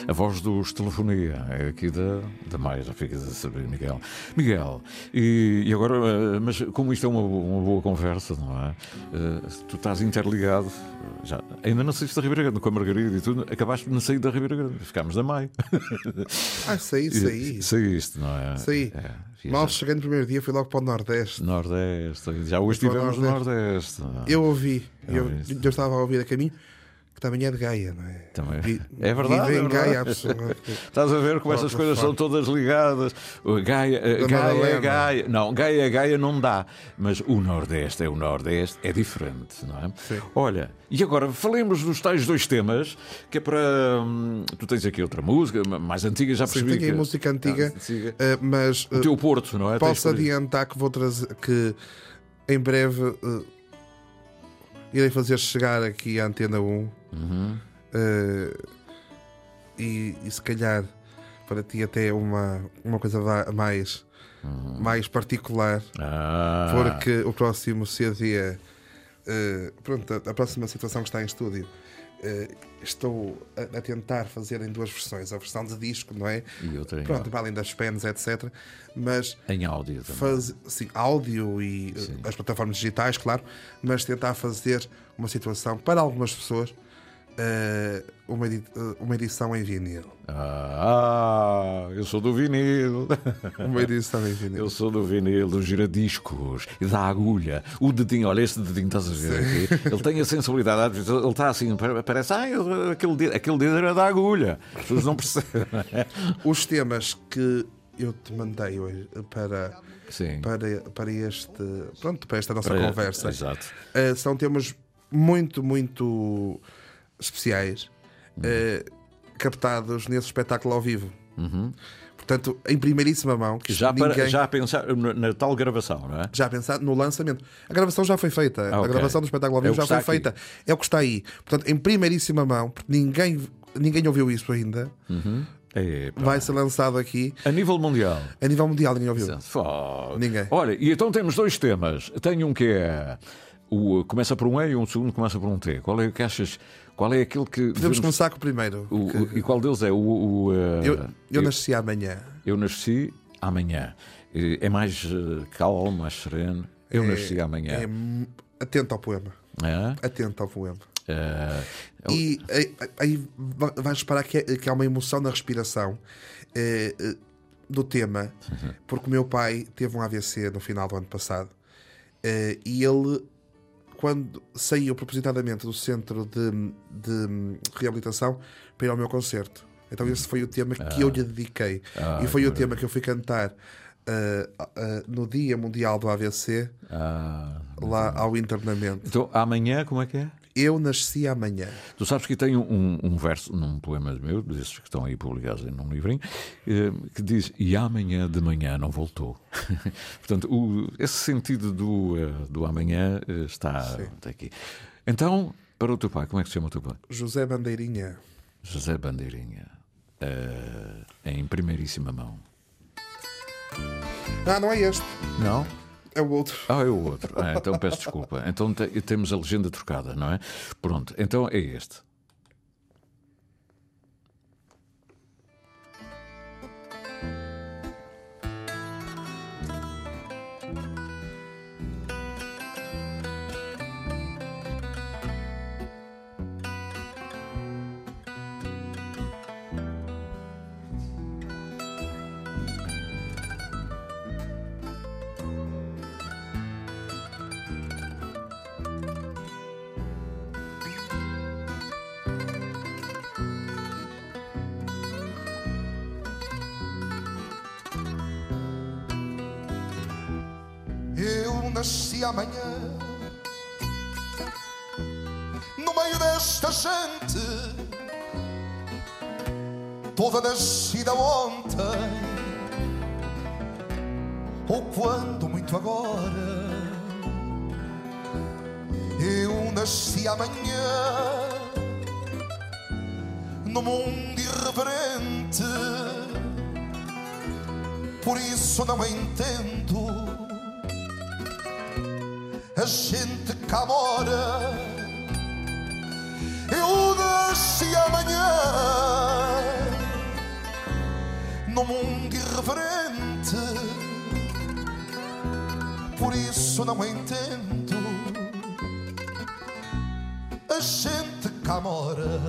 A voz dos Telefonia é aqui da, da Maia, já ficas a saber, Miguel. Miguel, e, e agora, eh, mas como isto é uma, uma boa conversa, não é? Eh, tu estás interligado, ainda não saíste da Ribeira Grande com a Margarida e tudo, acabaste de não sair da Ribeira Grande, ficámos da Maia. Ah, saí, [LAUGHS] saí. Saíste, não é? Saí. É, Mal cheguei no primeiro dia, fui logo para o Nordeste. Nordeste, já hoje estivemos no Nordeste. é? Eu ouvi, eu, ouviste. eu estava a ouvir a caminho, que também é de Gaia, não é? Também. Vi- [LAUGHS] É verdade. Vive é em. Gaia. [LAUGHS] Estás a ver como estas Outra coisas são todas ligadas. Gaia, eh, Gaia, Madalena. Gaia. Não, Gaia, Gaia não dá. Mas o Nordeste é o Nordeste, é diferente, não é? Olha, e agora falemos dos tais dois temas, que é para. hum, tu tens aqui outra música, ma- mais antiga, já Sim, percebi. tenho aí que- música antiga, Ah, antiga. eh, mas O eh, teu Porto, não é? Posso adiantar que vou trazer que em breve eh, irei fazer chegar aqui à Antena 1 Uhum. eh, e, e se calhar para ti até uma, uma coisa mais, mais particular, Uhum. Ah. porque o próximo CD, eh, pronto, a, a próxima situação que está em estúdio. eh, estou a, a tentar fazer em duas versões, a versão de disco, não é? E outra em Pronto, áudio. além das pens, etc. Mas Em áudio também. faz, sim, áudio e eh, as plataformas digitais, claro, mas tentar fazer uma situação para algumas pessoas uma, edi- eh, uma edição em vinil. Ah, eu sou do vinil. [LAUGHS] Uma edição em vinil. Eu sou do vinil, dos giradiscos e da agulha. O dedinho, olha este dedinho, estás a ver aqui? Ele tem a sensibilidade, às vezes ele está assim, pa- parece, ah, eu- aquele dedo, aquele dedo era da agulha. As pessoas não percebem. Os temas que eu te mandei hoje para, Sim. para, para este pronto, para esta nossa Para- conversa exato. eh, são temas muito, muito especiais eh, captados nesse espetáculo ao vivo. Uhum. Portanto, em primeiríssima mão, que Já, para, ninguém... já a pensar na, na tal gravação, não é? Já pensado no lançamento. A gravação já foi feita. Ah, A gravação do espetáculo ao É vivo que já foi aqui. feita. É o que está aí. Portanto, em primeiríssima mão, porque ninguém, ninguém ouviu isso ainda, Uhum. Epá. vai ser lançado aqui. A nível mundial. A nível mundial, ninguém ouviu. Ninguém. Olha, e então temos dois temas. Tenho um que é. O, começa por um E e um segundo começa por um T. Qual é o que achas? Qual é aquele que. Podemos começar com o primeiro. O, e qual deles é? O, o, eh, Eu, eu nasci amanhã. eu nasci amanhã. É mais eh, calmo, mais sereno. Eu É- nasci amanhã. é atento ao poema. É? Atento ao poema. Eh, E aí, aí va- vais reparar que, é- que há uma emoção na respiração eh, eh, do tema, Uhum. porque o meu pai teve um AVC no final do ano passado eh, e ele, quando saiu propositadamente do centro de, de reabilitação para ir ao meu concerto. Então, esse foi o tema que eu lhe dediquei. Ah, e foi que o tema que eu fui cantar eh, eh, no Dia Mundial do AVC, ah, lá ao internamento. então, amanhã, como é que é? Eu nasci amanhã. Tu sabes que tem um, um verso num poema meu, desses que estão aí publicados num livrinho, eh, que diz: E amanhã de manhã não voltou. [LAUGHS] Portanto, o- esse sentido do, eh, do amanhã eh, está, está aqui. Então, para o teu pai, como é que se chama o teu pai? José Bandeirinha. José Bandeirinha. Eh, em primeiríssima mão. Não, não é este. Não? É o outro. Ah, é o outro. Ah, então peço desculpa. Então te- temos a legenda trocada, não é? Pronto, então é este. Nasci amanhã no meio desta gente, toda nascida ontem, ou quando muito agora. Eu nasci amanhã no mundo irreverente, por isso não entendo gente cá mora. Eu nasci amanhã no mundo irreverente, por isso não entendo. A gente cá mora.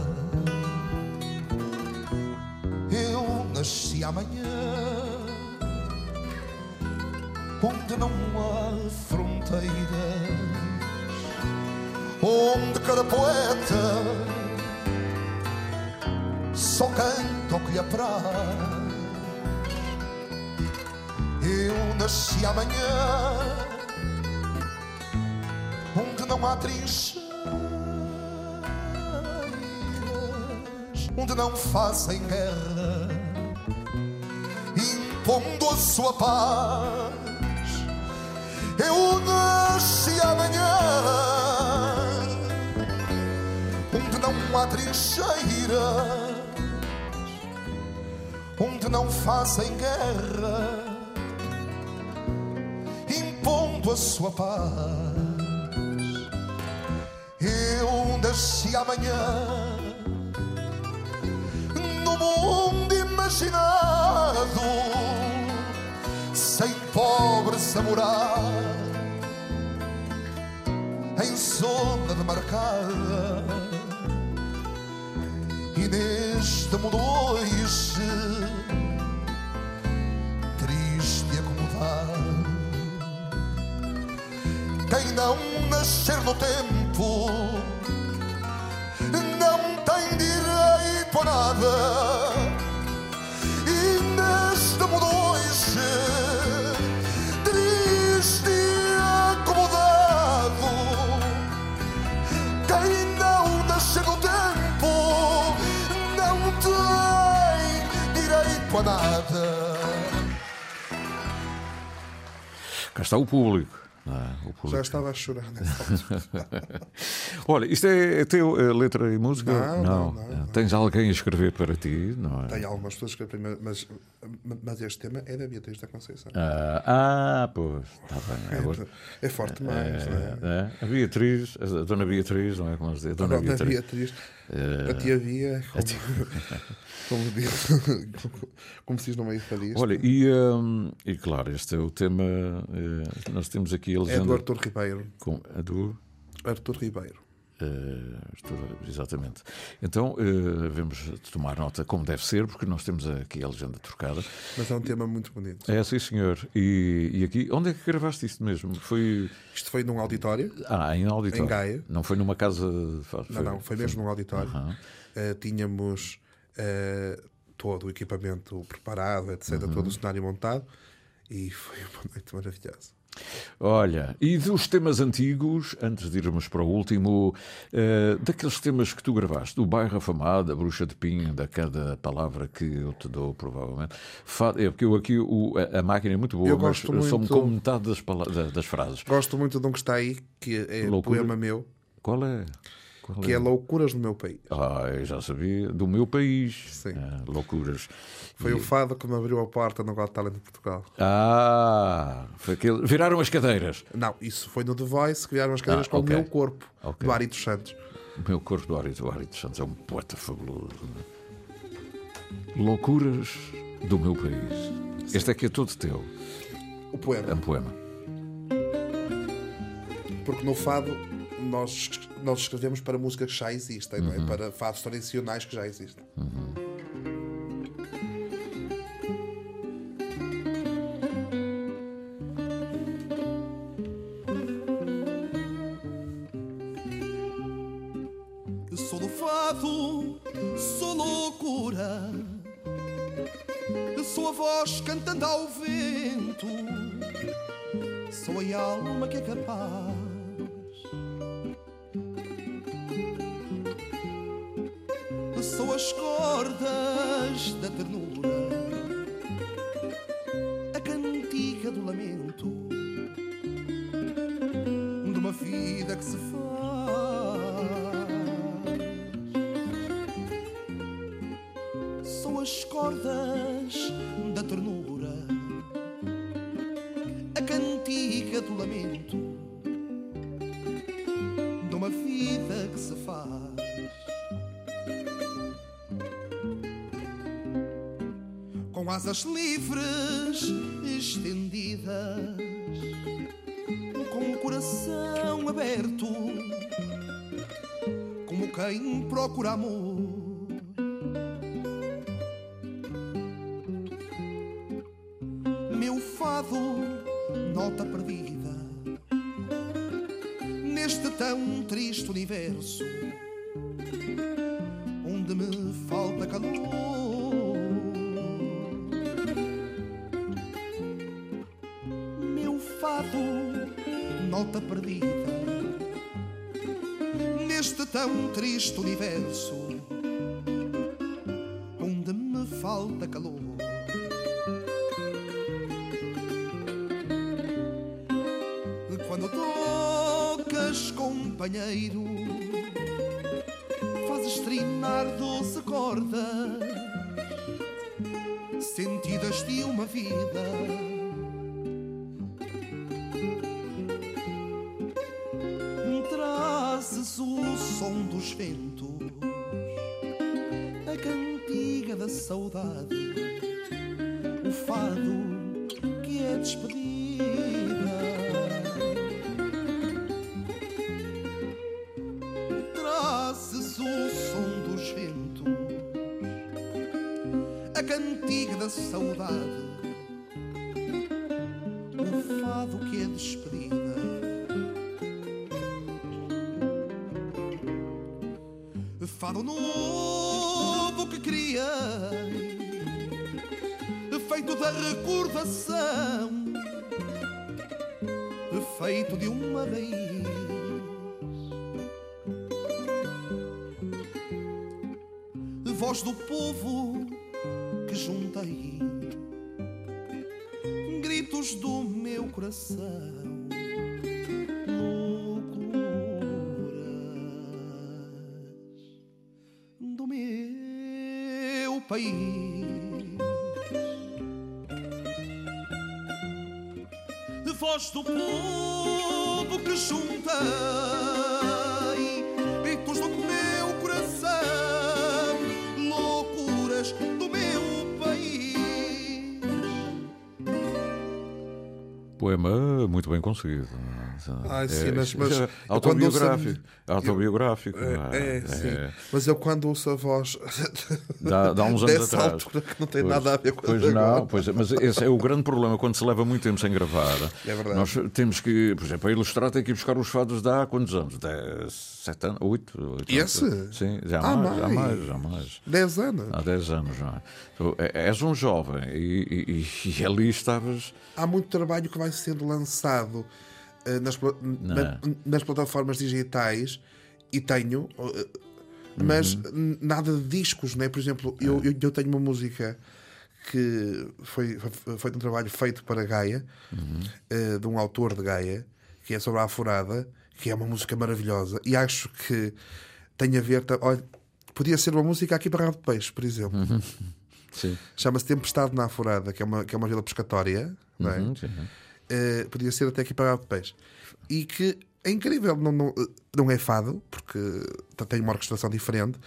Eu nasci amanhã onde não há onde cada poeta só canta o que lhe apraz. Eu nasci amanhã, onde não há trincheiras, onde não fazem guerra, impondo a sua paz. Eu nasci amanhã há trincheiras, onde não fazem guerra, impondo a sua paz. Eu nasci amanhã no mundo imaginado sem pobres a morar em zona demarcada neste mundo hoje triste e acomodado. Quem não nascer no tempo não tem direito a nada. E neste mundo nada Cá está o público. público. Já estava a chorar nessa altura. [LAUGHS] Olha, isto é, é teu eh, letra e música? Não, não, não, não. Tens alguém a escrever para ti, não é? Tem algumas pessoas que primeiro, mas, mas este tema é da Beatriz da Conceição. Ah, ah, pois, está bem. Agora- É forte demais, não é? é? A Beatriz, a Dona Beatriz, não é como se diz? A Dona Dona Beatriz. Beatriz, a tia Bia, a tia- como, como, diz, como se diz no meio. Olha, e, hum, e claro, este é o tema. eh, nós temos aqui a É legenda. do Artur Ribeiro. Com, é do. Artur Ribeiro. Artur, exatamente. Então, eh, devemos tomar nota como deve ser, porque nós temos aqui a legenda trocada. Mas é um tema muito bonito. É, sim, senhor. E, e aqui, onde é que gravaste isto mesmo? Foi. Isto foi num auditório. Ah, em auditório. Em Gaia. Não foi numa casa. Foi, Não, não, foi mesmo num auditório. Aham. Eh, tínhamos todo o equipamento preparado, etc., Uhum. todo o cenário montado e foi uma noite maravilhosa. Olha, e dos temas antigos, antes de irmos para o último, eh, daqueles temas que tu gravaste, do bairro afamado, da bruxa de pinho, da cada palavra que eu te dou, provavelmente. É porque eu aqui o- a, a máquina é muito boa, Eu mas gosto só me como metade das, das frases. Gosto muito de um que está aí, que é Loucura. poema meu. Qual é? Que é Loucuras do Meu País. Ah, eu já sabia. Do meu país. Sim. loucuras. Foi E- o fado que me abriu a porta no Got Talent de Portugal. Ah, foi aquele... viraram as cadeiras. Não, isso foi no The Voice que vieram as cadeiras Ah, com ok. o meu corpo, Ok. do Ari dos Santos. O meu corpo do Ari, do Ari dos Santos é um poeta fabuloso. Loucuras do meu país. Este aqui é todo teu. O poema. É um poema. Porque no fado nós, nós escrevemos para músicas que já existem, não é? Uhum. para fados tradicionais que já existem. Sou do fado, sou loucura. Sou a voz cantando ao vento. Sou a alma que é capaz. Livres estendidas, com o coração aberto, como quem procura amor. Tão triste universo, onde me falta calor. Quando tocas, companheiro, fazes trinar doce cordas, sentidas de uma vida. Dos ventos, a cantiga da saudade, o fado que é despedida. Trazes o som dos ventos, a cantiga da saudade, país. Voz do povo que juntei, gritos do meu coração, loucuras do meu país. Poema muito bem conseguido. Ai, sim, É, mas, mas é autobiográfico. autobiográfico. eu- ah, é, é, sim. Mas eu quando ouço a voz [LAUGHS] Dá, dá uns anos [LAUGHS] atrás. altura que não tem Pois, nada a ver com Pois agora. não, pois, é, mas esse é o grande problema quando se leva muito tempo sem gravar. É verdade. Nós temos que, por exemplo, a ilustrar tem que ir buscar os fados de há quantos anos? Dez, sete anos? Oito? oito Esse? anos? Sim, já Há mais, já mais. mais, já mais. 10 anos. Há 10 anos já. Tu é- és um jovem e, e- e ali estavas. Há muito trabalho que vai sendo lançado eh, nas, pla- na- nas plataformas digitais e tenho, eh, mas n- nada de discos, né? Por exemplo, eu, eu, eu tenho uma música que foi, foi um trabalho feito para Gaia, eh, de um autor de Gaia, que é sobre a Afurada, que é uma música maravilhosa, e acho que tem a ver. Olha, podia ser uma música aqui para Rabo de Peixe, por exemplo. Sim. Chama-se Tempestade na Afurada, que é uma, que é uma vila pescatória. não é? Uhum. Eh, podia ser até aqui para de Peixe. E que é incrível, não, não, eh, não é fado, porque t- tem uma orquestração diferente,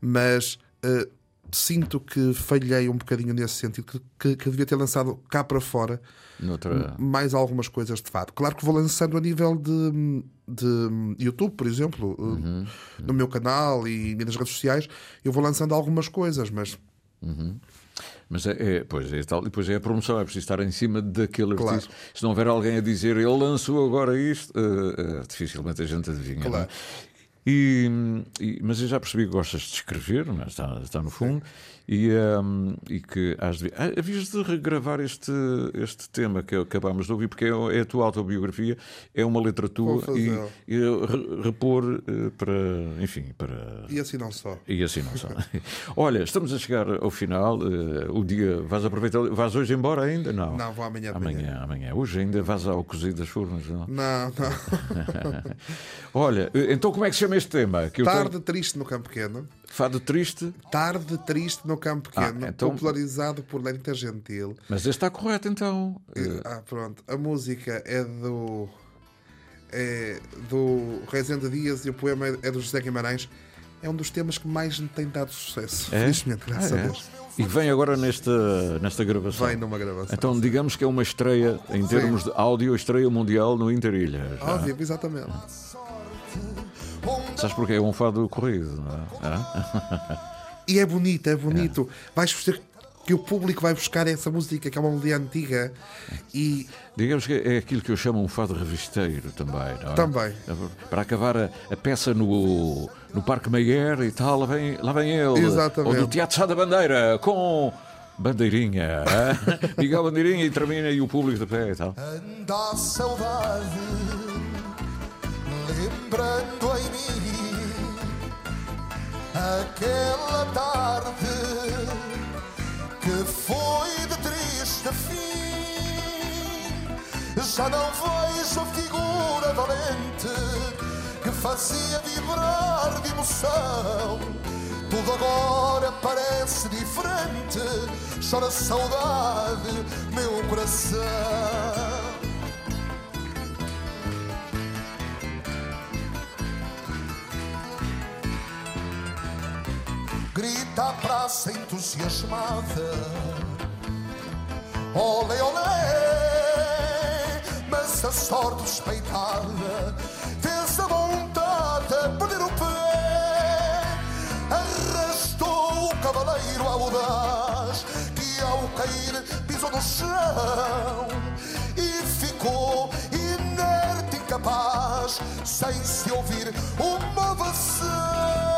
mas eh, sinto que falhei um bocadinho nesse sentido, que, que, que devia ter lançado cá para fora Noutra- mais algumas coisas de fado. Claro que vou lançando a nível de, de YouTube, por exemplo, eh, no meu canal e nas redes sociais, eu vou lançando algumas coisas, mas Uhum. Mas é, é, pois é tal, e depois é a promoção, é preciso estar em cima daquele Claro. artista. Se não houver alguém a dizer ele lançou agora isto, eh, eh, dificilmente a gente adivinha. não é? Claro. E, e- mas eu já percebi que gostas de escrever, mas está, está no fundo, e, ehm, e que has de, ah, havias de regravar este, este tema que acabámos de ouvir, porque é, é a tua autobiografia, é uma letra tua, e, e re- repor eh, para, enfim, para. e assim não só. E assim não só. [LAUGHS] Olha, estamos a chegar ao final. eh, o dia. Vais aproveitar. Vais hoje embora ainda? Não. Não, vou amanhã Amanhã, manhã. amanhã. Hoje ainda vais ao cozido das furnas, não? Não, não. [LAUGHS] [LAUGHS] Olha, eh, então como é que se chama este tema? Que Tarde tenho- triste no Campo Pequeno. Fado triste, Tarde triste no Campo Pequeno, Ah, então- popularizado por Lenita Gentil. mas este está correto então. Eh, Ah, pronto. A música é do. É do Rezende Dias e o poema é do José Guimarães. É um dos temas que mais me tem dado sucesso. É? Felizmente, graças Ah, a é? Deus. E vem agora nesta, nesta gravação. Vem numa gravação. Então digamos que é uma estreia, em Sim. termos de áudio, estreia mundial no Interilhas. já. Óbvio, exatamente. Sabes porque é um fado corrido, não é? Ah? [LAUGHS] E é bonito, é bonito. Vais perceber que o público vai buscar essa música, que é uma melodia antiga. E Digamos que é aquilo que eu chamo um fado revisteiro também, não é? Também. Para acabar a, a peça no, no Parque Meyer e tal, lá vem, lá vem ele. Exatamente. Ou do Teatro Sá da Bandeira, com Bandeirinha. [LAUGHS] Miguel Bandeirinha e termina e o público de pé e tal. Anda a saudade lembrando em mim aquela tarde que foi de triste fim. Já não vejo a figura valente que fazia vibrar de emoção. Tudo agora parece diferente. Chora saudade, meu coração. Praça entusiasmada. Olé, olé, mas a sorte despeitada fez a vontade a perder o pé. Arrastou o cavaleiro audaz que ao cair pisou no chão e ficou inerte, incapaz, sem se ouvir uma ovação.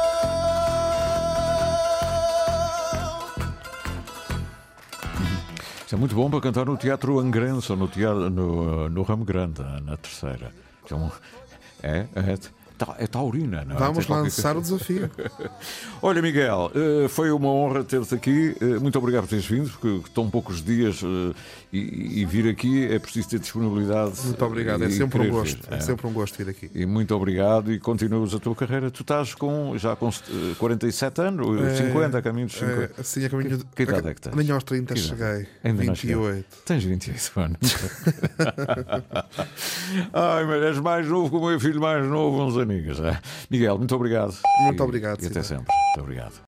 Isso é muito bom para cantar no Teatro Angrense ou no, teatro, no, no Ramo Grande, na terceira. Então, é, é, ta- é taurina, não é? Vamos lançar coisa. o desafio. [LAUGHS] Olha, Miguel, eh, foi uma honra ter-te aqui. Eh, Muito obrigado por teres vindo, porque tão poucos dias eh, e, e vir aqui é preciso ter disponibilidade. Muito obrigado, é sempre um gosto. vir, É sempre um gosto vir aqui. E muito obrigado e continuas a tua carreira. Tu estás com, já com eh, 47 anos, ou É, 50, a caminho dos 50. é, sim, a caminho de- Que idade é que tens? Nem aos 30 Que cheguei. Ainda não 28. chegaste. Tens 28 anos. [LAUGHS] Ai, mas és mais novo que o meu filho mais novo, uns amigos. é? Miguel, muito obrigado. Muito E- obrigado, E até sempre. Muito obrigado.